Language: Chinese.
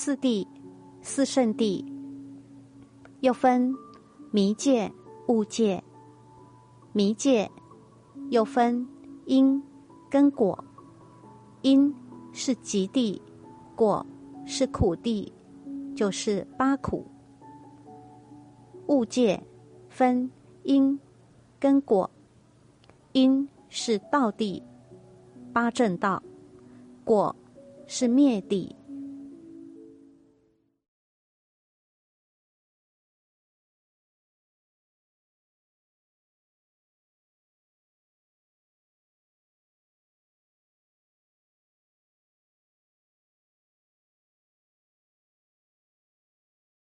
四谛、四圣谛，又分迷界、悟界。迷界又分因跟果，因是极地，果是苦地，就是八苦。物界分因跟果，因是道地，八正道；果是灭地，